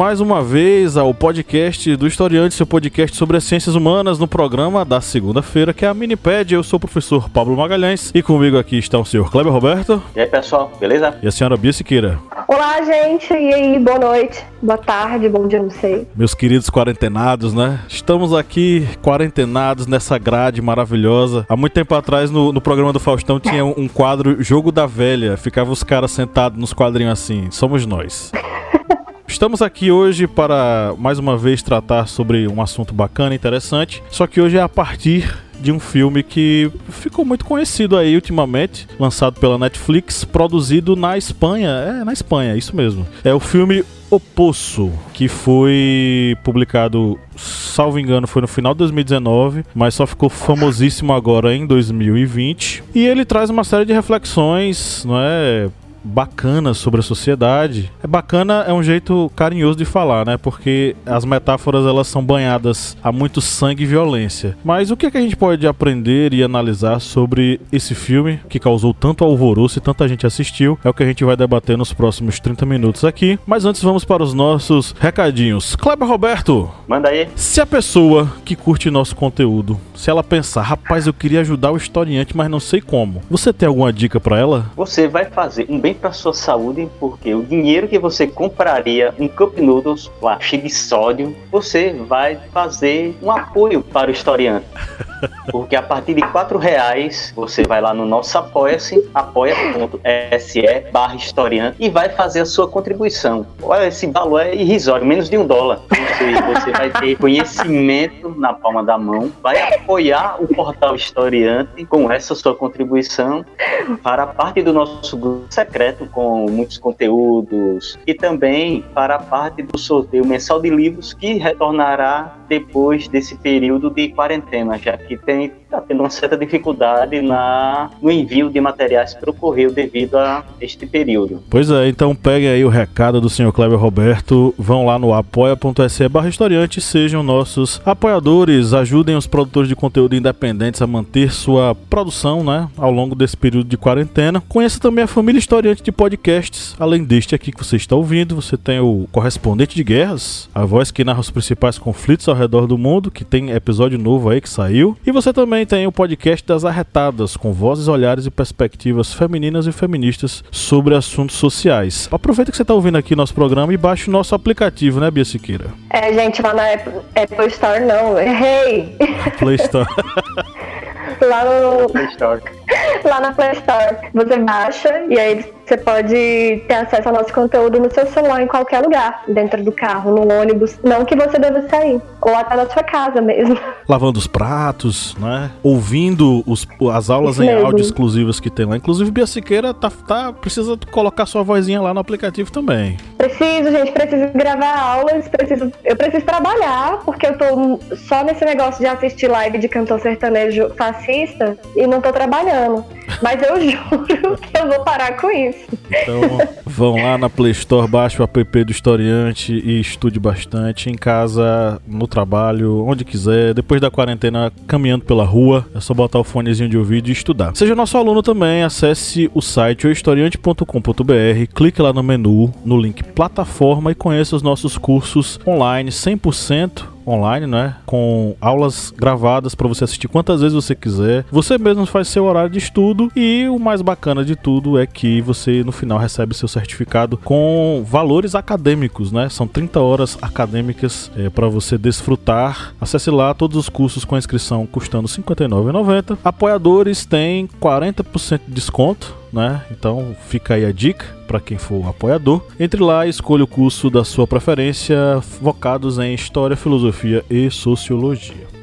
Mais uma vez ao podcast do Historiante, seu podcast sobre as ciências humanas, no programa da segunda-feira, que é a Miniped. Eu sou o professor Pablo Magalhães e comigo aqui está o senhor Kleber Roberto. E aí, pessoal, beleza? E a senhora Bia Siqueira. Olá, gente, e aí, boa noite, boa tarde, bom dia, não sei. Meus queridos quarentenados, né? Estamos aqui quarentenados nessa grade maravilhosa. Há muito tempo atrás, no, no programa do Faustão, tinha um quadro Jogo da Velha. Ficava os caras sentados nos quadrinhos assim. Somos nós. Estamos aqui hoje para mais uma vez tratar sobre um assunto bacana, interessante. Só que hoje é a partir de um filme que ficou muito conhecido aí ultimamente, lançado pela Netflix, produzido na Espanha. É, na Espanha, isso mesmo. É o filme O Poço, que foi publicado, salvo engano, foi no final de 2019, mas só ficou famosíssimo agora em 2020. E ele traz uma série de reflexões, não é? Bacana sobre a sociedade. É bacana é um jeito carinhoso de falar, né? Porque as metáforas elas são banhadas a muito sangue e violência. Mas o que, é que a gente pode aprender e analisar sobre esse filme que causou tanto alvoroço e tanta gente assistiu? É o que a gente vai debater nos próximos 30 minutos aqui. Mas antes vamos para os nossos recadinhos. Kleber Roberto, Manda aí. se a pessoa que curte nosso conteúdo, se ela pensar, rapaz, eu queria ajudar o historiante, mas não sei como. Você tem alguma dica para ela? Você vai fazer um bem para sua saúde, porque o dinheiro que você compraria um Cup Noodles cheio de sódio, você vai fazer um apoio para o historiante. Porque a partir de quatro reais você vai lá no nosso apoia-se, apoia.se barra historiante e vai fazer a sua contribuição. Olha, esse valor é irrisório, menos de um dólar. Você, você vai ter conhecimento na palma da mão, vai apoiar o portal historiante com essa sua contribuição para parte do nosso grupo secreto com muitos conteúdos e também para a parte do sorteio mensal de livros que retornará depois desse período de quarentena, já que tem tá tendo uma certa dificuldade na, no envio de materiais para o correio devido a este período. Pois é, então peguem aí o recado do senhor Kleber Roberto, vão lá no apoia.se barra historiante, sejam nossos apoiadores, ajudem os produtores de conteúdo independentes a manter sua produção, né, ao longo desse período de quarentena. Conheça também a família historiante de podcasts, além deste aqui que você está ouvindo, você tem o Correspondente de Guerras, a voz que narra os principais conflitos ao redor do mundo, que tem episódio novo aí que saiu, e você também tem o podcast das Arretadas, com vozes, olhares e perspectivas femininas e feministas sobre assuntos sociais. Aproveita que você está ouvindo aqui nosso programa e baixe o nosso aplicativo, né, Bia Siqueira? É, gente, lá na Apple, Apple Store não, errei. Play Store. lá no, lá na Play Store. Você baixa e aí você pode ter acesso ao nosso conteúdo no seu celular em qualquer lugar, dentro do carro, no ônibus, não que você deva sair, ou até na sua casa mesmo. Lavando os pratos, né? Ouvindo os, as aulas Isso em mesmo. áudio exclusivas que tem lá. Inclusive, Bia Siqueira tá, tá, precisa colocar sua vozinha lá no aplicativo também. Preciso, gente, preciso gravar aulas, preciso, eu preciso trabalhar, porque eu tô só nesse negócio de assistir live de cantor sertanejo fascista e não tô trabalhando. Mas eu juro que eu vou parar com isso. Então, vão lá na Play Store, baixe o app do Historiante e estude bastante em casa, no trabalho, onde quiser. Depois da quarentena, caminhando pela rua, é só botar o fonezinho de ouvido e estudar. Seja nosso aluno também, acesse o site ohistoriante.com.br, clique lá no menu, no link plataforma e conheça os nossos cursos online 100% online, né? Com aulas gravadas para você assistir quantas vezes você quiser. Você mesmo faz seu horário de estudo e o mais bacana de tudo é que você no final recebe seu certificado com valores acadêmicos, né? São 30 horas acadêmicas para você desfrutar. Acesse lá todos os cursos com a inscrição custando R$ 59,90. Apoiadores têm 40% de desconto né? Então fica aí a dica para quem for apoiador. Entre lá e escolha o curso da sua preferência, focados em História, Filosofia e Sociologia.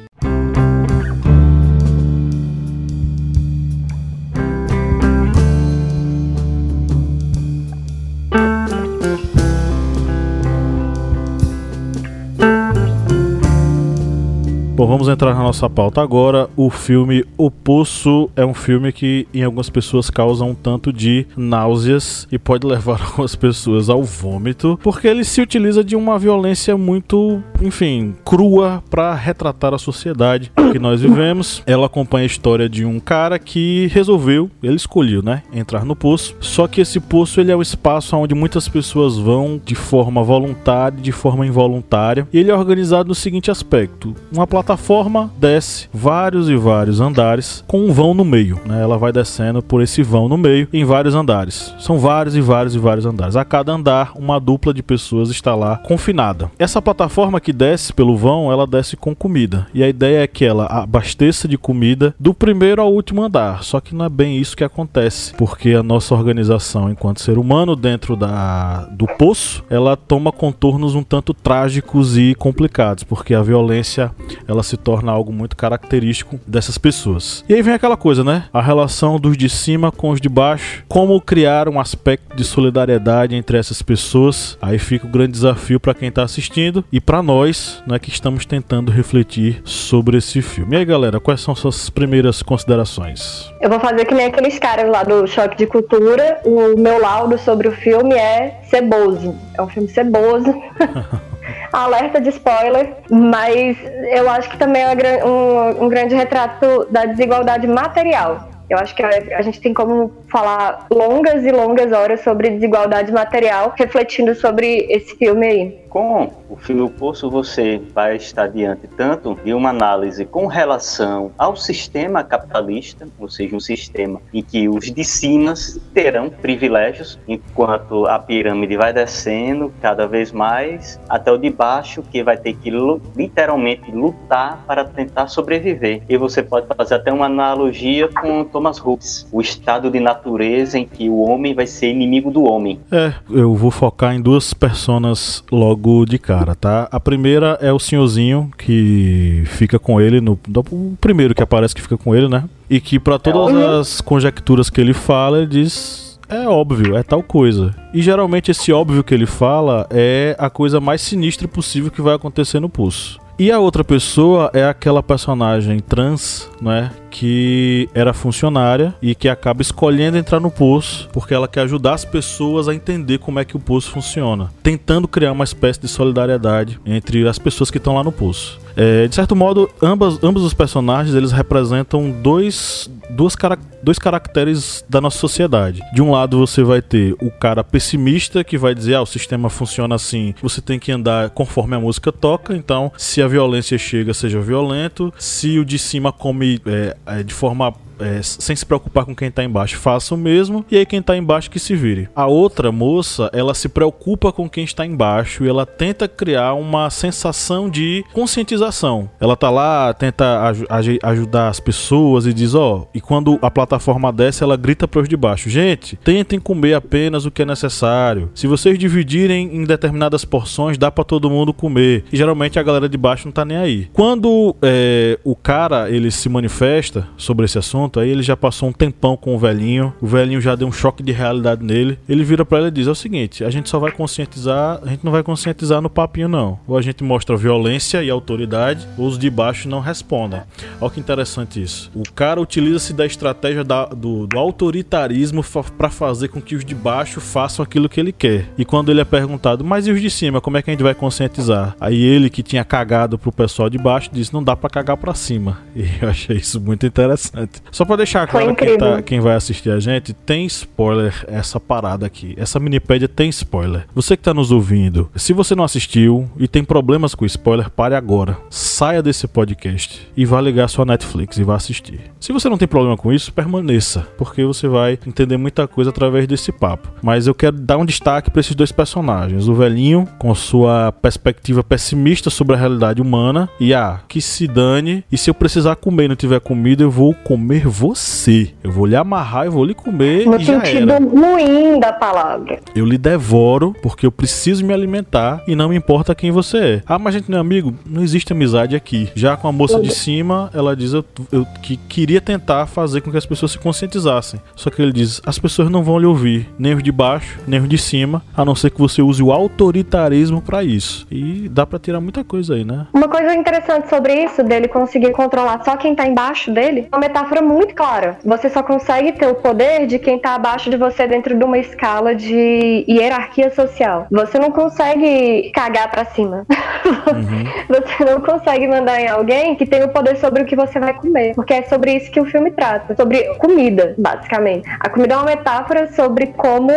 Bom, vamos entrar na nossa pauta agora. O filme O Poço é um filme que em algumas pessoas causa um tanto de náuseas e pode levar algumas pessoas ao vômito, porque ele se utiliza de uma violência muito, enfim, crua para retratar a sociedade que nós vivemos. Ela acompanha a história de um cara que resolveu, ele escolheu, né, entrar no poço. Só que esse poço ele é o espaço onde muitas pessoas vão de forma voluntária, de forma involuntária. E ele é organizado no seguinte aspecto: uma plataforma desce vários e vários andares com um vão no meio, né? Ela vai descendo por esse vão no meio em vários andares. São vários e vários e vários andares. A cada andar, uma dupla de pessoas está lá confinada. Essa plataforma que desce pelo vão, ela desce com comida. E a ideia é que ela abasteça de comida do primeiro ao último andar. Só que não é bem isso que acontece, porque a nossa organização enquanto ser humano dentro da do poço, ela toma contornos um tanto trágicos e complicados, porque a violência ela se torna algo muito característico dessas pessoas. E aí vem aquela coisa, né? A relação dos de cima com os de baixo, como criar um aspecto de solidariedade entre essas pessoas. Aí fica o grande desafio para quem está assistindo e para nós, né, que estamos tentando refletir sobre esse filme. E aí, galera, quais são suas primeiras considerações? Eu vou fazer que nem aqueles caras lá do Choque de Cultura. O meu laudo sobre o filme é ceboso. É um filme ceboso. alerta de spoiler, mas eu acho que também é um, um grande retrato da desigualdade material. Eu acho que a, a, gente tem como falar longas e longas horas sobre desigualdade material, refletindo sobre esse filme aí. Com o filme O Poço, você vai estar diante tanto de uma análise com relação ao sistema capitalista, ou seja, um sistema em que os de cima terão privilégios, enquanto a pirâmide vai descendo cada vez mais, até o de baixo, que vai ter que literalmente lutar para tentar sobreviver. E você pode fazer até uma analogia com Thomas Hobbes, o estado de natureza em que o homem vai ser inimigo do homem. É, eu vou focar em duas personas logo de cara, tá? A primeira é o senhorzinho que fica com ele no, o primeiro que aparece que fica com ele, né? E que para todas é as conjecturas que ele fala, ele diz é óbvio, é tal coisa. E geralmente esse óbvio que ele fala é a coisa mais sinistra possível que vai acontecer no pulso. E a outra pessoa é aquela personagem trans, né? Que era funcionária e que acaba escolhendo entrar no poço porque ela quer ajudar as pessoas a entender como é que o poço funciona, tentando criar uma espécie de solidariedade entre as pessoas que estão lá no poço. É, de certo modo, ambas, ambos os personagens eles representam dois, duas cara, dois caracteres da nossa sociedade. De um lado, você vai ter o cara pessimista que vai dizer: ah, o sistema funciona assim, você tem que andar conforme a música toca, então se a violência chega, seja violento. Se o de cima come é, é, de forma é, sem se preocupar com quem tá embaixo, faça o mesmo, e aí quem tá embaixo que se vire. A outra moça, ela se preocupa com quem está embaixo e ela tenta criar uma sensação de conscientização. Ela tá lá, tenta aj aj ajudar as pessoas e diz: Ó, oh, e quando a plataforma desce, ela grita para os de baixo: Gente, tentem comer apenas o que é necessário. Se vocês dividirem em determinadas porções, dá para todo mundo comer. E geralmente a galera de baixo não tá nem aí. Quando é, o cara ele se manifesta sobre esse assunto, aí ele já passou um tempão com o velhinho, o velhinho já deu um choque de realidade nele. Ele vira para ela e diz: É o seguinte, a gente só vai conscientizar, a gente não vai conscientizar no papinho, não. Ou a gente mostra violência e autoridade, ou os de baixo não respondem. Olha que interessante isso. O cara utiliza-se da estratégia da, do, do autoritarismo para fazer com que os de baixo façam aquilo que ele quer. E quando ele é perguntado, mas e os de cima, como é que a gente vai conscientizar? Aí ele, que tinha cagado pro pessoal de baixo, disse: Não dá para cagar para cima. E eu achei isso muito interessante. Só pra deixar claro quem, tá, quem vai assistir a gente, tem spoiler essa parada aqui. Essa minipédia tem spoiler. Você que tá nos ouvindo, se você não assistiu e tem problemas com spoiler, pare agora. Saia desse podcast e vá ligar sua Netflix e vá assistir. Se você não tem problema com isso, permaneça, porque você vai entender muita coisa através desse papo. Mas eu quero dar um destaque para esses dois personagens. O velhinho, com sua perspectiva pessimista sobre a realidade humana, e ah, que se dane, e se eu precisar comer e não tiver comida, eu vou comer você. Eu vou lhe amarrar, eu vou lhe comer No e já era. ruim da palavra. Eu lhe devoro porque eu preciso me alimentar e não me importa quem você é. Ah, mas a gente não é amigo? Não existe amizade aqui. Já com a moça de cima, ela diz eu, eu que queria tentar fazer com que as pessoas se conscientizassem. Só que ele diz: as pessoas não vão lhe ouvir, nem os de baixo, nem os de cima, a não ser que você use o autoritarismo pra isso. E dá pra tirar muita coisa aí, né? Uma coisa interessante sobre isso, dele conseguir controlar só quem tá embaixo dele, é uma metáfora muito clara. Você só consegue ter o poder de quem tá abaixo de você dentro de uma escala de hierarquia social. Você não consegue cagar pra cima. Você não consegue mandar em alguém que tem o poder sobre o que você vai comer. Porque é sobre isso que o filme trata. Sobre comida, basicamente. A comida é uma metáfora sobre como,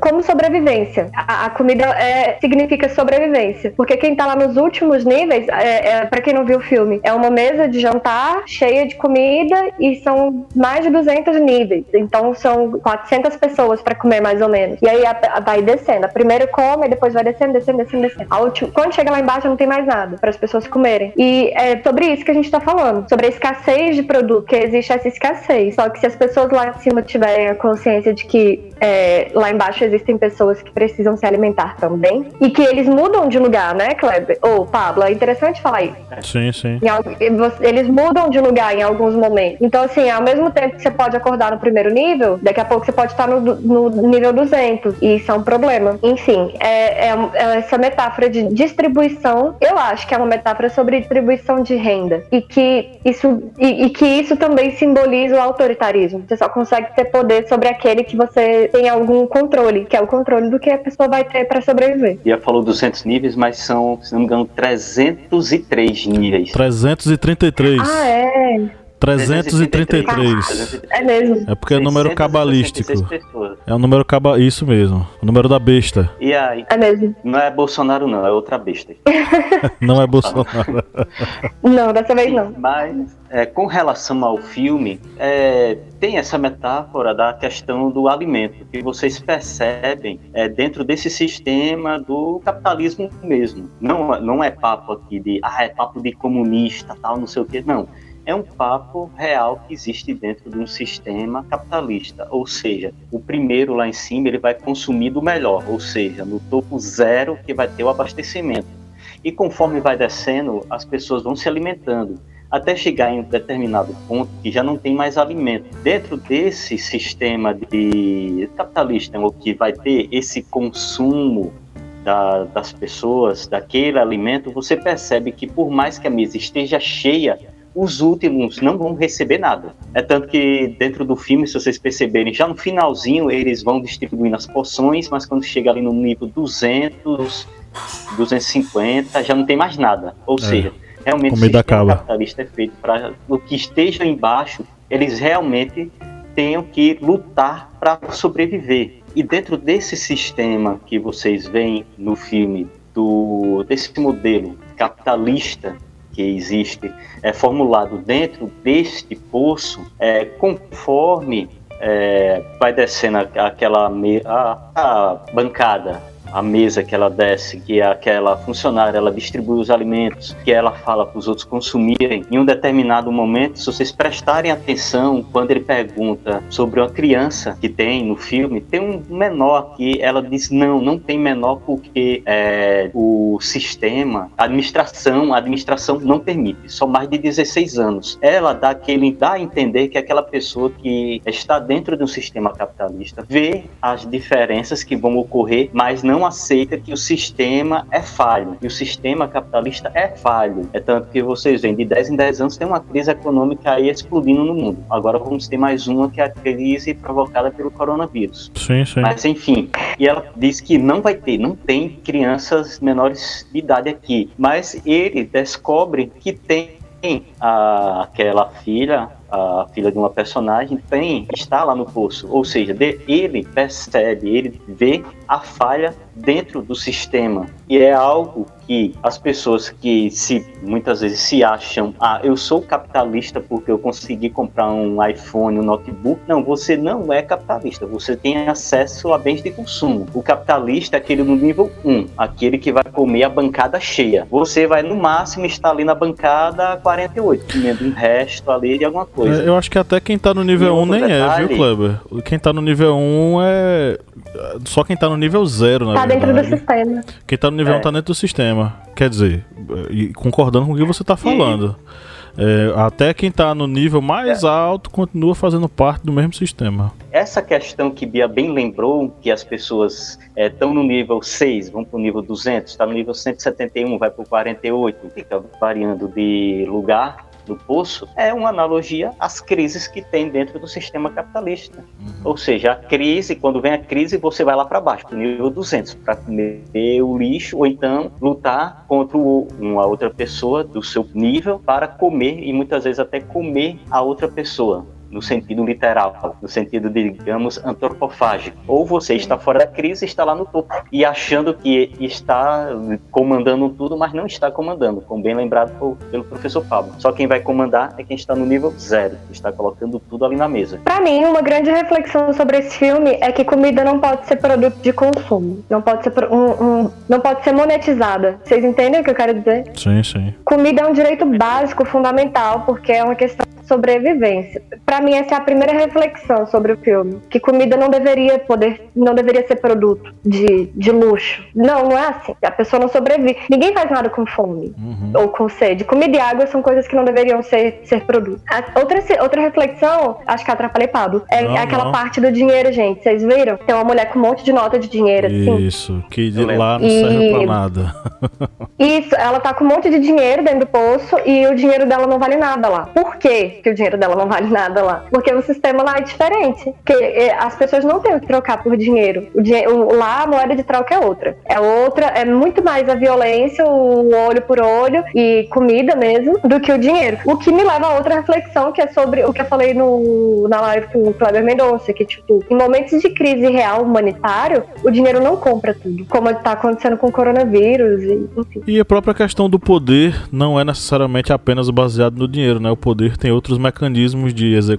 como sobrevivência. A, a comida é, significa sobrevivência. Porque quem tá lá nos últimos níveis, é, é, para quem não viu o filme, é uma mesa de jantar cheia de comida e são mais de 200 níveis. Então são 400 pessoas para comer mais ou menos. E aí a- a- vai descendo. A primeira come, depois vai descendo, descendo, descendo, descendo. A última, quando chega lá embaixo não tem mais nada para as pessoas comerem. E é sobre isso que a gente tá falando, sobre a escassez de produto, que existe essa escassez. Só que se as pessoas lá em cima tiverem a consciência de que é, lá embaixo existem pessoas que precisam se alimentar também e que eles mudam de lugar, né, Kleber? Ou Pablo, é interessante falar isso. Sim, sim. Em Eles mudam de lugar em alguns momentos. Então, assim, ao mesmo tempo que você pode acordar no primeiro nível, daqui a pouco você pode estar no, no nível 200. E isso é um problema. Enfim, é, é- é essa metáfora de distribuição, eu acho que é uma metáfora sobre distribuição de renda. E que isso, e, e que isso também simboliza o autoritarismo. Você só consegue ter poder sobre aquele que você tem algum controle, que é o controle do que a pessoa vai ter para sobreviver. Já falou 200 níveis, mas são, se não me engano, 303 níveis. 333. Ah, é. 333. É mesmo. É porque é número 666 cabalístico. pessoas. É o número caba... Isso mesmo. O número da besta. E aí, É mesmo. não é Bolsonaro não, é outra besta. Não é Bolsonaro. Não, dessa vez não. Mas, é, com relação ao filme, é, tem essa metáfora da questão do alimento, que vocês percebem é, dentro desse sistema do capitalismo mesmo. Não, não é papo aqui de, ah, é papo de comunista, tal, não sei o quê, não. É um papo real que existe dentro de um sistema capitalista, ou seja, o primeiro lá em cima ele vai consumir do melhor, ou seja, no topo zero que vai ter o abastecimento. E conforme vai descendo, as pessoas vão se alimentando até chegar em um determinado ponto que já não tem mais alimento. Dentro desse sistema de capitalista, o que vai ter esse consumo da- das pessoas, daquele alimento, você percebe que por mais que a mesa esteja cheia, os últimos não vão receber nada. É tanto que dentro do filme, se vocês perceberem, já no finalzinho eles vão distribuindo as porções, mas quando chega ali no nível 200, 250, já não tem mais nada. Ou É. seja, realmente o sistema acaba. capitalista é feito para o que esteja embaixo, eles realmente tenham que lutar para sobreviver. E dentro desse sistema que vocês veem no filme, do, desse modelo capitalista que existe, é formulado dentro deste poço, é, conforme é, vai descendo aquela a, a bancada, a mesa que ela desce, que é aquela funcionária, ela distribui os alimentos, que ela fala para os outros consumirem. Em um determinado momento, se vocês prestarem atenção, quando ele pergunta sobre uma criança que tem no filme, tem um menor aqui, ela diz não, não tem menor porque é, o sistema, a administração, a administração não permite, só mais de 16 anos. Ela dá aquele, dá a entender que aquela pessoa que está dentro de um sistema capitalista vê as diferenças que vão ocorrer, mas não aceita que o sistema é falho. E o sistema capitalista é falho. É tanto que vocês veem, de 10 em 10 anos tem uma crise econômica aí explodindo no mundo. Agora vamos ter mais uma que é a crise provocada pelo coronavírus. Sim, sim. Mas enfim, e ela diz que não vai ter, não tem crianças menores de idade aqui. Mas ele descobre que tem a- aquela filha, a filha de uma personagem, tem, está lá no poço. Ou seja, de- ele percebe, ele vê a falha dentro do sistema. E é algo que as pessoas que se muitas vezes se acham, ah, eu sou capitalista porque eu consegui comprar um iPhone, um notebook. Não, você não é capitalista. Você tem acesso a bens de consumo. O capitalista é aquele no nível 1, aquele que vai comer a bancada cheia. Você vai no máximo estar ali na bancada 48, comendo um resto ali de alguma coisa. É, eu acho que até quem tá no nível 1 nem detalhe, é, viu, Kleber? Quem tá no nível 1 é só quem tá no nível 0, na tá verdade. Tá dentro do sistema. Quem tá no nível 1 é. tá dentro do sistema. Quer dizer, concordando com o que você tá falando. É, até quem está no nível mais é. alto continua fazendo parte do mesmo sistema. Essa questão que Bia bem lembrou, que as pessoas estão é, no nível 6, vão para o nível 200, está no nível 171, vai para o 48, fica variando de lugar do poço é uma analogia às crises que tem dentro do sistema capitalista. Uhum. Ou seja, a crise, quando vem a crise, você vai lá para baixo, para o nível 200, para comer o lixo ou então lutar contra uma outra pessoa do seu nível para comer e muitas vezes até comer a outra pessoa no sentido literal, no sentido, digamos, antropofágico. Ou você está fora da crise está lá no topo e achando que está comandando tudo, mas não está comandando, como bem lembrado pelo professor Pablo. Só quem vai comandar é quem está no nível zero, está colocando tudo ali na mesa. Para mim, uma grande reflexão sobre esse filme é que comida não pode ser produto de consumo, não pode ser um, um, não pode ser monetizada. Vocês entendem o que eu quero dizer? Sim, sim. Comida é um direito básico, fundamental, porque é uma questão sobrevivência. Para mim essa é a primeira reflexão sobre o filme, que comida não deveria poder, não deveria ser produto de, de luxo. Não, não é assim. A pessoa não sobrevive. Ninguém faz nada com fome uhum. ou com sede. Comida e água são coisas que não deveriam ser ser produto. A, outra outra reflexão, acho que atrapalhei Pablo, é não, aquela não. parte do dinheiro, gente. Vocês viram? Tem uma mulher com um monte de nota de dinheiro assim. Isso, que de lá não e... serve pra nada. Isso, ela tá com um monte de dinheiro dentro do poço e o dinheiro dela não vale nada lá. Por quê? que o dinheiro dela não vale nada lá. Porque o sistema lá é diferente. Porque é, as pessoas não têm que trocar por dinheiro. O dinheiro lá a moeda de troca é outra. É outra, é muito mais a violência, o olho por olho e comida mesmo, do que o dinheiro. O que me leva a outra reflexão, que é sobre o que eu falei no, na live com o Kleber Mendonça, que, tipo, em momentos de crise real humanitário, o dinheiro não compra tudo. Como está acontecendo com o coronavírus, e, enfim. E a própria questão do poder não é necessariamente apenas baseado no dinheiro, né? O poder tem outro outros mecanismos de execução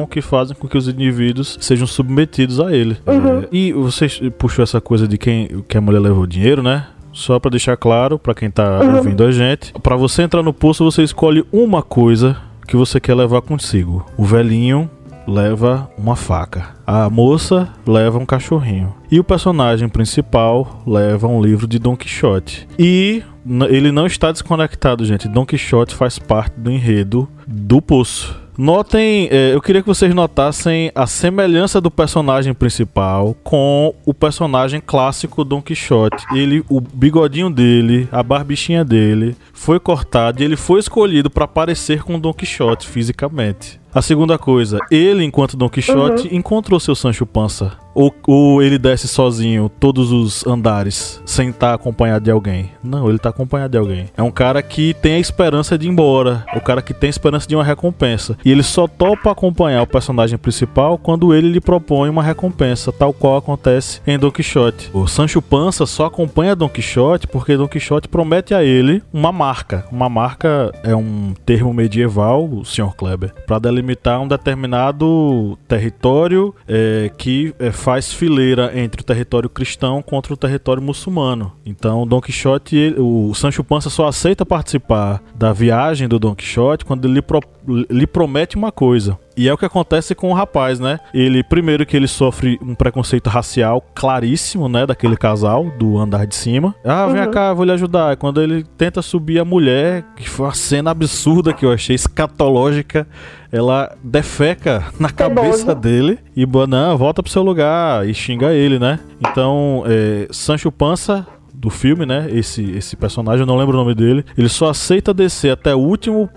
uhum. que fazem com que os indivíduos sejam submetidos a ele. Uhum. É, e você puxou essa coisa de quem que a mulher levou dinheiro, né? Só para deixar claro para quem tá uhum. ouvindo a gente, para você entrar no poço você escolhe uma coisa que você quer levar consigo. O velhinho leva uma faca. A moça leva um cachorrinho. E o personagem principal leva um livro de Don Quixote. E ele não está desconectado, gente. Don Quixote faz parte do enredo do Poço. Notem, é, eu queria que vocês notassem a semelhança do personagem principal com o personagem clássico Don Quixote. Ele, o bigodinho dele, a barbichinha dele, foi cortado e ele foi escolhido para parecer com Don Quixote fisicamente. A segunda coisa, ele, enquanto Don Quixote, uhum. encontrou seu Sancho Pança. Ou, ou, ele desce sozinho todos os andares, sem estar acompanhado de alguém. Não, ele está acompanhado de alguém. É um cara que tem a esperança de ir embora. O cara que tem a esperança de uma recompensa. E ele só topa acompanhar o personagem principal quando ele lhe propõe uma recompensa, tal qual acontece em Don Quixote. O Sancho Pança só acompanha Don Quixote porque Don Quixote promete a ele uma marca. Uma marca é um termo medieval, o Sr. Kleber, para delimitar um determinado território é, que é, faz fileira entre o território cristão contra o território muçulmano. Então, Don Quixote, o Sancho Panza só aceita participar da viagem do Don Quixote quando ele pro, lhe promete uma coisa. E é o que acontece com o rapaz, né? Ele, primeiro que ele sofre um preconceito racial claríssimo, né? Daquele casal do andar de cima. Ah, vem uhum. cá, vou lhe ajudar. Quando ele tenta subir a mulher, que foi uma cena absurda que eu achei escatológica, ela defeca na cabeça dele e, não, volta pro seu lugar e xinga ele, né? Então, é, Sancho Panza do filme, né? Esse, esse personagem, eu não lembro o nome dele. Ele só aceita descer até o último,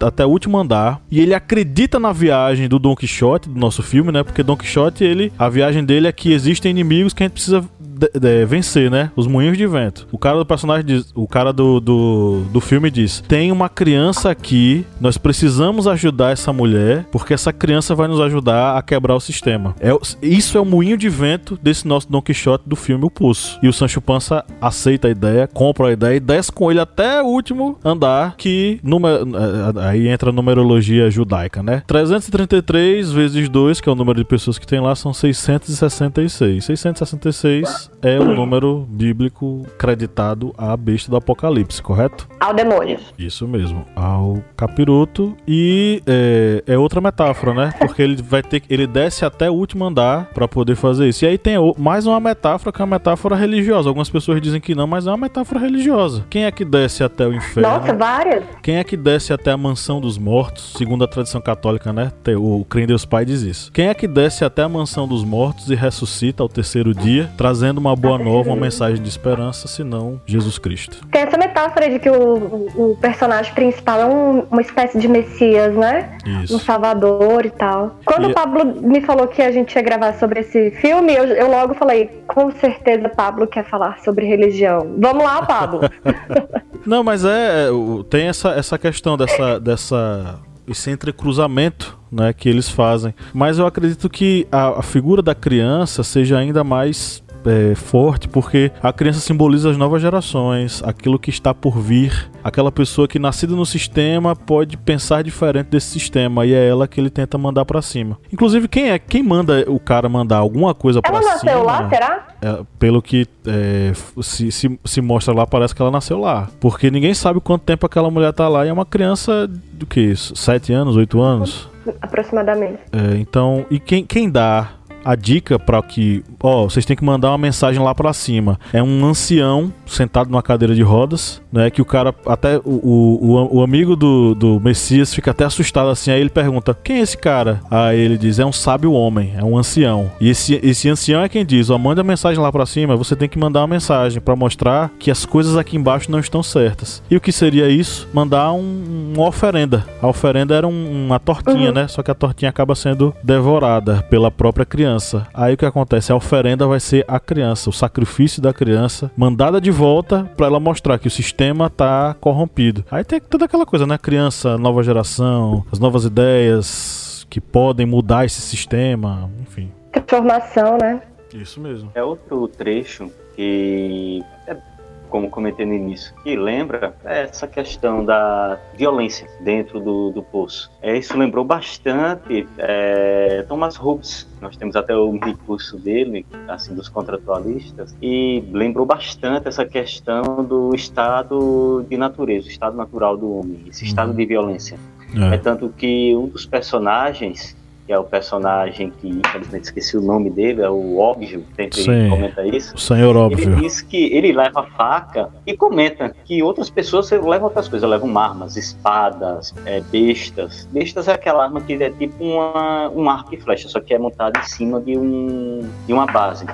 até o último andar. E ele acredita na viagem do Don Quixote, do nosso filme, né? Porque Don Quixote, ele, a viagem dele é que existem inimigos que a gente precisa de, de, vencer, né? Os moinhos de vento. O cara do personagem diz, o cara do, do, do filme diz: tem uma criança aqui, nós precisamos ajudar essa mulher, porque essa criança vai nos ajudar a quebrar o sistema. É, isso é o moinho de vento desse nosso Don Quixote do filme O Pulso. E o Sancho Panza aceita a ideia, compra a ideia e desce com ele até o último andar, que eh, aí entra a numerologia judaica, né? 333 vezes 2, que é o número de pessoas que tem lá, são 666. 666 é o número bíblico creditado à besta do Apocalipse, correto? Ao demônio. Isso mesmo, ao capiroto. E é, é outra metáfora, né? Porque ele vai ter ele desce até o último andar para poder fazer isso. E aí tem mais uma metáfora que é uma metáfora religiosa. Algumas pessoas dizem que não, mas é uma metáfora religiosa. Quem é que desce até o inferno? Nossa, várias. Quem é que desce até a mansão dos mortos? Segundo a tradição católica, né? O crente Deus Pai diz isso. Quem é que desce até a mansão dos mortos e ressuscita ao terceiro dia, trazendo uma boa nova, uma mensagem de esperança, senão Jesus Cristo? Tem essa metáfora de que o, o personagem principal é um, uma espécie de Messias, né? Isso. Um salvador e tal. Quando e... o Pablo me falou que a gente ia gravar sobre esse filme, eu, eu logo falei, com certeza Pablo quer falar sobre religião. Vamos lá, Pablo. Não, mas é, é tem essa, essa questão dessa, dessa esse entrecruzamento né, que eles fazem. Mas eu acredito que a, a figura da criança seja ainda mais é, forte porque a criança simboliza as novas gerações, aquilo que está por vir, aquela pessoa que nascida no sistema pode pensar diferente desse sistema e é ela que ele tenta mandar para cima. Inclusive quem é quem manda o cara mandar alguma coisa para cima? Ela nasceu lá, será? É, pelo que é, se, se, se, mostra lá, parece que ela nasceu lá. Porque ninguém sabe quanto tempo aquela mulher tá lá e é uma criança do que? Sete anos, oito anos? Aproximadamente. É, então, e quem, quem dá a dica para que, ó, vocês têm que mandar uma mensagem lá para cima. É um ancião sentado numa cadeira de rodas, né? Que o cara, até o, o, o amigo do, do Messias fica até assustado assim. Aí ele pergunta: Quem é esse cara? Aí ele diz: É um sábio homem, é um ancião. E esse, esse ancião é quem diz: Ó, manda a mensagem lá para cima. Você tem que mandar uma mensagem para mostrar que as coisas aqui embaixo não estão certas. E o que seria isso? Mandar um, uma oferenda. A oferenda era um, uma tortinha, uhum. né? Só que a tortinha acaba sendo devorada pela própria criança criança. Aí o que acontece? A oferenda vai ser a criança, o sacrifício da criança, mandada de volta para ela mostrar que o sistema tá corrompido. Aí tem toda aquela coisa, né? Criança, nova geração, as novas ideias que podem mudar esse sistema, enfim. Transformação, né? Isso mesmo. É outro trecho que é como comentei no início, que lembra essa questão da violência dentro do, do poço. É, isso lembrou bastante é, Thomas Hobbes. Nós temos até o discurso dele, assim, dos contratualistas, e lembrou bastante essa questão do estado de natureza, o estado natural do homem, esse estado uhum. de violência. É. é tanto que um dos personagens que é o personagem que, infelizmente, esqueci o nome dele, é o Óbvio, sempre Sim, comenta isso. O senhor Óbvio. Ele diz que ele leva faca e comenta que outras pessoas levam outras coisas, levam armas, espadas, é, bestas. Bestas é aquela arma que é tipo uma, um arco e flecha, só que é montado em cima de, um, de uma base.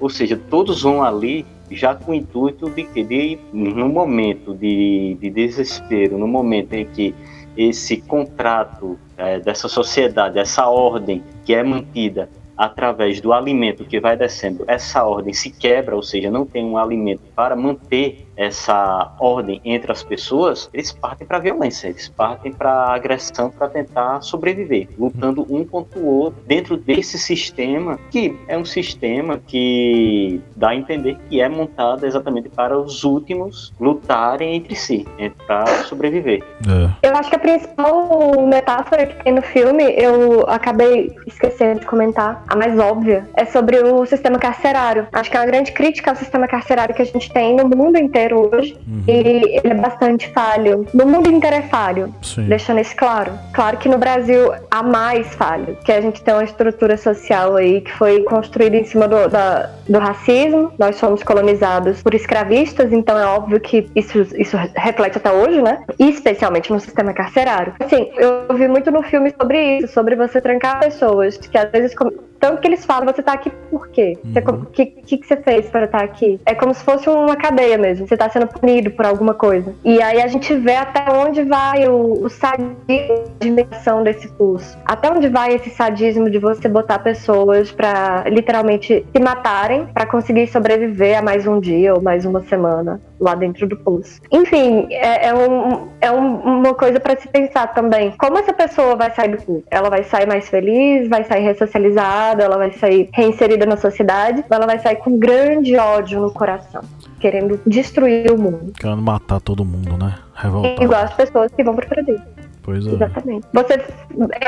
Ou seja, todos vão ali já com o intuito de que, de, no momento de, de desespero, no momento em que esse contrato é, dessa sociedade, essa ordem que é mantida através do alimento que vai descendo, essa ordem se quebra, ou seja, não tem um alimento para manter essa ordem entre as pessoas, eles partem para a violência, eles partem para a agressão para tentar sobreviver, lutando um contra o outro dentro desse sistema que é um sistema que dá a entender que é montado exatamente para os últimos lutarem entre si, para sobreviver. É. Eu acho que a principal metáfora que tem no filme, eu acabei esquecendo de comentar, a mais óbvia, é sobre o sistema carcerário. Acho que é uma grande crítica ao sistema carcerário que a gente tem no mundo inteiro inteiro hoje uhum. e ele é bastante falho. No mundo inteiro é falho, Sim. deixando isso claro. Claro que no Brasil há mais falho, que a gente tem uma estrutura social aí que foi construída em cima do, da, do racismo. Nós somos colonizados por escravistas, então é óbvio que isso, isso reflete até hoje, né? E especialmente no sistema carcerário. Assim, eu vi muito no filme sobre isso, sobre você trancar pessoas que às vezes Tanto que eles falam, você tá aqui por quê? O uhum. que, que, que você fez para estar tá aqui? É como se fosse uma cadeia mesmo. Você tá sendo punido por alguma coisa. E aí a gente vê até onde vai o, o sadismo de dimensão desse curso. Até onde vai esse sadismo de você botar pessoas para literalmente se matarem para conseguir sobreviver a mais um dia ou mais uma semana lá dentro do pulso. Enfim, é, é, um, é um, uma coisa para se pensar também. Como essa pessoa vai sair do culto? Ela vai sair mais feliz, vai sair ressocializada, ela vai sair reinserida na sociedade, ela vai sair com grande ódio no coração, querendo destruir o mundo. Querendo matar todo mundo, né? Revoltado. Igual as pessoas que vão pro Brasil. Pois é. Exatamente. Você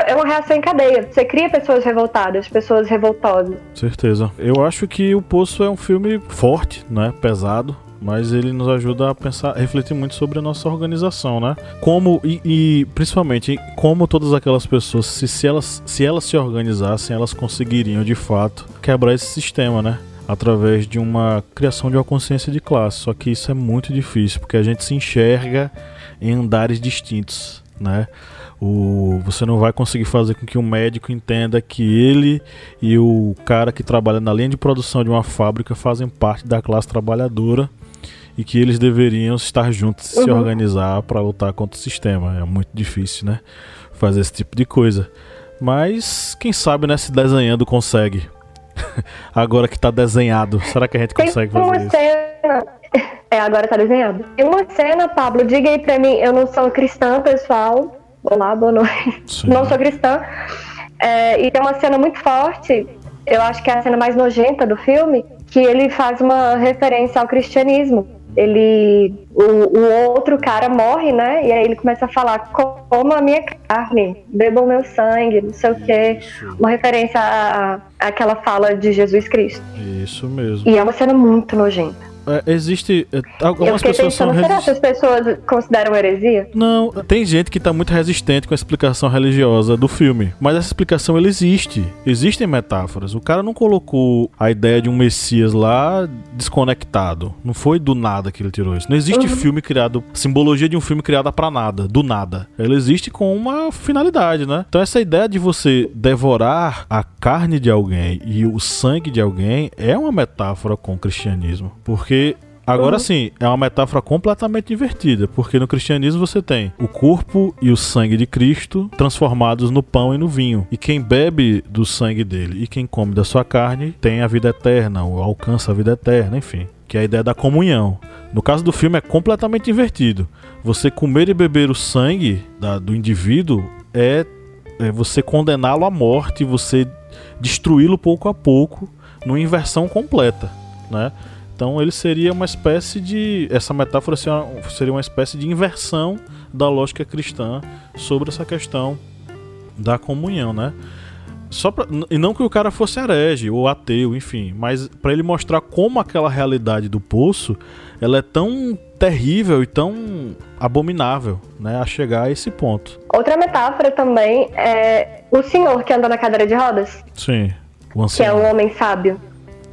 é uma reação em cadeia. Você cria pessoas revoltadas, pessoas revoltosas. Certeza. Eu acho que o Poço é um filme forte, né? Pesado mas ele nos ajuda a pensar, a refletir muito sobre a nossa organização, né? Como e, e, principalmente como todas aquelas pessoas, se, se elas se elas se organizassem, elas conseguiriam de fato quebrar esse sistema, né? Através de uma criação de uma consciência de classe. Só que isso é muito difícil, porque a gente se enxerga em andares distintos, né? O, você não vai conseguir fazer com que o médico entenda que ele e o cara que trabalha na linha de produção de uma fábrica fazem parte da classe trabalhadora e que eles deveriam estar juntos, uhum. se organizar para lutar contra o sistema. É muito difícil, né? Fazer esse tipo de coisa. Mas quem sabe, né? Se desenhando consegue. agora que tá desenhado, será que a gente Tem consegue fazer uma isso? Cena... É, agora tá desenhado. Tem uma cena, Pablo, diga aí pra mim, eu não sou cristã, pessoal. Olá, boa noite. Sim. Não sou cristã. É, e tem uma cena muito forte, eu acho que é a cena mais nojenta do filme, que ele faz uma referência ao cristianismo ele o, o, outro cara morre, né? E aí ele começa a falar como a minha carne, bebam meu sangue, não sei o quê. Uma referência à, àquela fala de Jesus Cristo. Isso mesmo. E é uma cena muito nojenta. É, existe. É, algumas eu pessoas pensando, são. Será que as pessoas consideram heresia? Não, tem gente que está muito resistente com a explicação religiosa do filme. Mas essa explicação ela existe. Existem metáforas. O cara não colocou a ideia de um Messias lá desconectado. Não foi do nada que ele tirou isso. Não existe uhum. filme criado. Simbologia de um filme criada para nada, do nada. Ela existe com uma finalidade, né? Então essa ideia de você devorar a carne de alguém e o sangue de alguém é uma metáfora com o cristianismo. Porque porque Agora sim, é uma metáfora completamente invertida, porque no cristianismo você tem o corpo e o sangue de Cristo transformados no pão e no vinho. E quem bebe do sangue dele e quem come da sua carne tem a vida eterna, ou alcança a vida eterna, enfim. Que é a ideia da comunhão. No caso do filme é completamente invertido. Você comer e beber o sangue da, do indivíduo é, é você condená-lo à morte, você destruí-lo pouco a pouco, numa inversão completa, né? Então ele seria uma espécie de. Essa metáfora seria uma espécie de inversão da lógica cristã sobre essa questão da comunhão, né? Só pra, e não que o cara fosse herege ou ateu, enfim, mas para ele mostrar como aquela realidade do poço ela é tão terrível e tão abominável, né, a chegar a esse ponto. Outra metáfora também é o senhor que anda na cadeira de rodas. Sim, o Que é um homem sábio.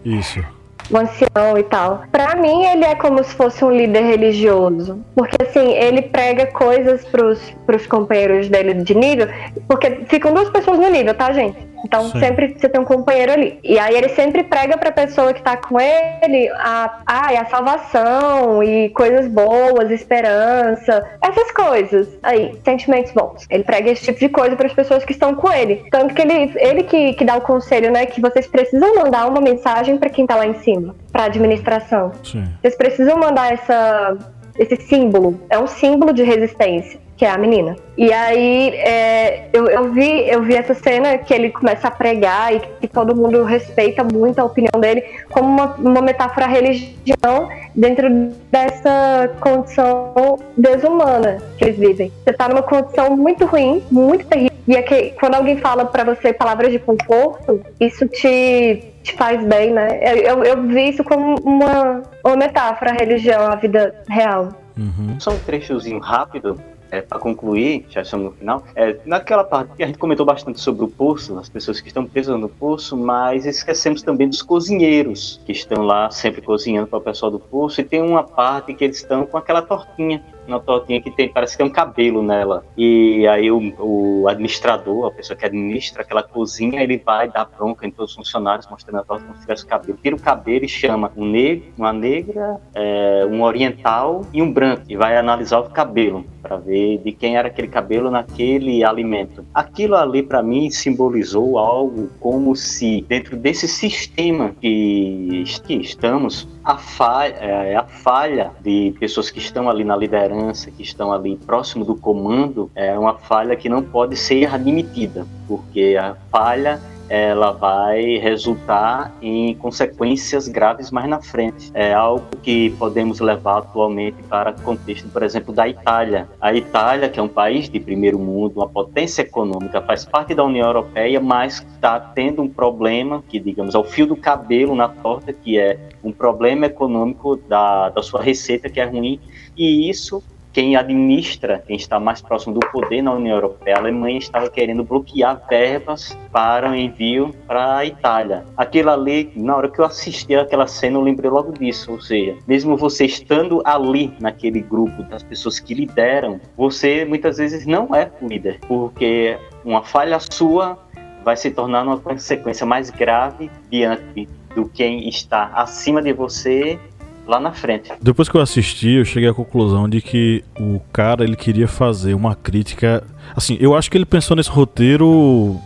Isso o ancião e tal. Para mim, ele é como se fosse um líder religioso. Porque, assim, ele prega coisas pros, pros companheiros dele de nível. Porque ficam duas pessoas no nível, tá, gente? Então Sim. sempre você tem um companheiro ali. E aí ele sempre prega pra pessoa que tá com ele a, a, a salvação e coisas boas, esperança, essas coisas. Aí, sentimentos bons. Ele prega esse tipo de coisa para as pessoas que estão com ele. Tanto que ele, ele que, que dá o conselho, né, que vocês precisam mandar uma mensagem para quem tá lá em cima, pra administração. Sim. Vocês precisam mandar essa, esse símbolo. É um símbolo de resistência que é a menina. E aí é, eu, eu, vi, eu vi essa cena que ele começa a pregar e que todo mundo respeita muito a opinião dele como uma, uma metáfora religião dentro dessa condição desumana que eles vivem. Você tá numa condição muito ruim, muito terrível. E é que quando alguém fala para você palavras de conforto, isso te, te faz bem, né? Eu, eu, eu vi isso como uma, uma metáfora à religião, à vida real. Uhum. Só um trechozinho rápido é, para concluir, já estamos no final, é, naquela parte que a gente comentou bastante sobre o poço, as pessoas que estão presas no poço, mas esquecemos também dos cozinheiros que estão lá sempre cozinhando para o pessoal do poço, e tem uma parte que eles estão com aquela tortinha uma tortinha que tem, parece que tem um cabelo nela. E aí o, o administrador, a pessoa que administra aquela cozinha, ele vai dar bronca em todos os funcionários, mostrando a torta como se tivesse cabelo. Tira o cabelo e chama um negro, uma negra, é, um oriental e um branco. E vai analisar o cabelo para ver de quem era aquele cabelo naquele alimento. Aquilo ali para mim simbolizou algo como se dentro desse sistema que, que estamos a falha, é, a falha de pessoas que estão ali na liderança, que estão ali próximo do comando, é uma falha que não pode ser admitida, porque a falha ela vai resultar em consequências graves mais na frente. É algo que podemos levar atualmente para o contexto, por exemplo, da Itália. A Itália, que é um país de primeiro mundo, uma potência econômica, faz parte da União Europeia, mas está tendo um problema que, digamos, é o fio do cabelo na torta, que é um problema econômico da, da sua receita que é ruim, e isso quem administra, quem está mais próximo do poder na União Europeia, a Alemanha estava querendo bloquear verbas para o envio para a Itália. Aquilo ali, na hora que eu assisti aquela cena, eu lembrei logo disso. Ou seja, mesmo você estando ali naquele grupo das pessoas que lideram, você muitas vezes não é o líder, porque uma falha sua vai se tornar uma consequência mais grave diante do quem está acima de você lá na frente. Depois que eu assisti, eu cheguei à conclusão de que o cara ele queria fazer uma crítica. Assim, eu acho que ele pensou nesse roteiro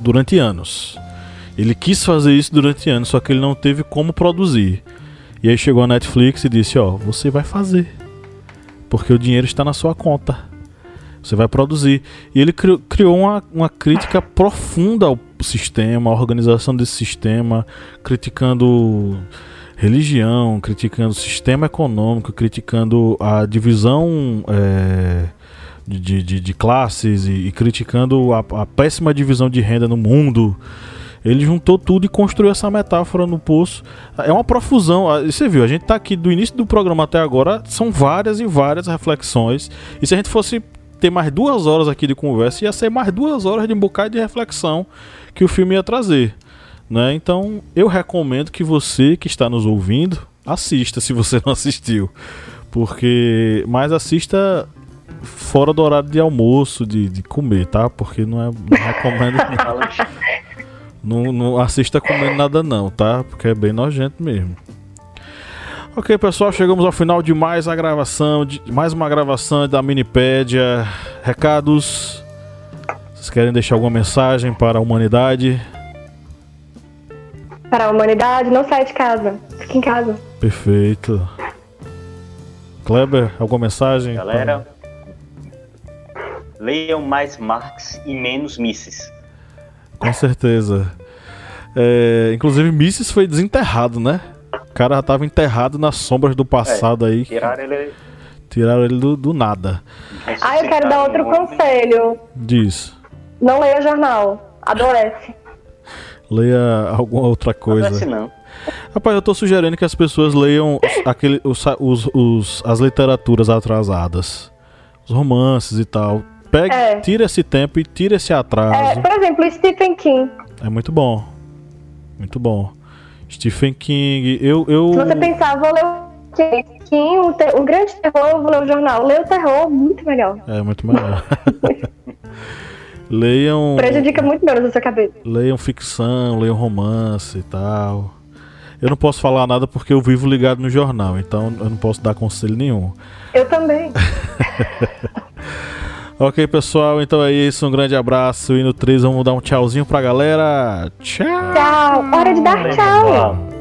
durante anos. Ele quis fazer isso durante anos, só que ele não teve como produzir. E aí chegou a Netflix e disse: Ó, você vai fazer. Porque o dinheiro está na sua conta. Você vai produzir. E ele criou uma, uma crítica profunda ao sistema, à organização desse sistema, criticando religião, criticando o sistema econômico, criticando a divisão é, de, de, de, classes e, e criticando a, a, péssima divisão de renda no mundo. Ele juntou tudo e construiu essa metáfora no poço. É uma profusão. Ah, você viu, a gente está aqui do início do programa até agora, são várias e várias reflexões. E se a gente fosse ter mais duas horas aqui de conversa, ia ser mais duas horas de um bocado de reflexão que o filme ia trazer. Né? Então eu recomendo que você que está nos ouvindo assista se você não assistiu. Porque. Mas assista fora do horário de almoço, de, de comer, tá? Porque não é. Não recomendo. não, não assista comendo nada não, tá? Porque é bem nojento mesmo. Ok, pessoal, chegamos ao final de mais a gravação, de mais uma gravação da Minipédia. Recados? Vocês querem deixar alguma mensagem para a humanidade? Para a humanidade, não sai de casa. Fique em casa. Perfeito. Kleber, alguma mensagem? Galera, leiam mais Marx e menos Mises. Com certeza. É, inclusive, Mises foi desenterrado, né? O cara já estava enterrado nas sombras do passado é, aí. Tiraram ele. Tiraram ele do, do nada. Ah, eu quero dar outro conselho. Diz. Não leia jornal. Adoece. Leia alguma outra coisa. Não, não. Rapaz, eu tô sugerindo que as pessoas leiam aquele, os, os, os, as literaturas atrasadas. Os romances e tal. Pegue, é. tira esse tempo e tira esse atraso. É, por exemplo, Stephen King. É muito bom. Muito bom. Stephen King, eu. eu... Se você pensar, vou ler o King, um, te, um grande terror, vou ler o jornal. Ler o terror, muito melhor. É, muito melhor. Leiam. Prejudica muito menos a sua cabeça. Leiam ficção, leiam romance e tal. Eu não posso falar nada porque eu vivo ligado no jornal, então eu não posso dar conselho nenhum. Eu também. ok, pessoal, então é isso. Um grande abraço. E no 3 vamos dar um tchauzinho pra galera. Tchau. Tchau. Hora de dar tchau.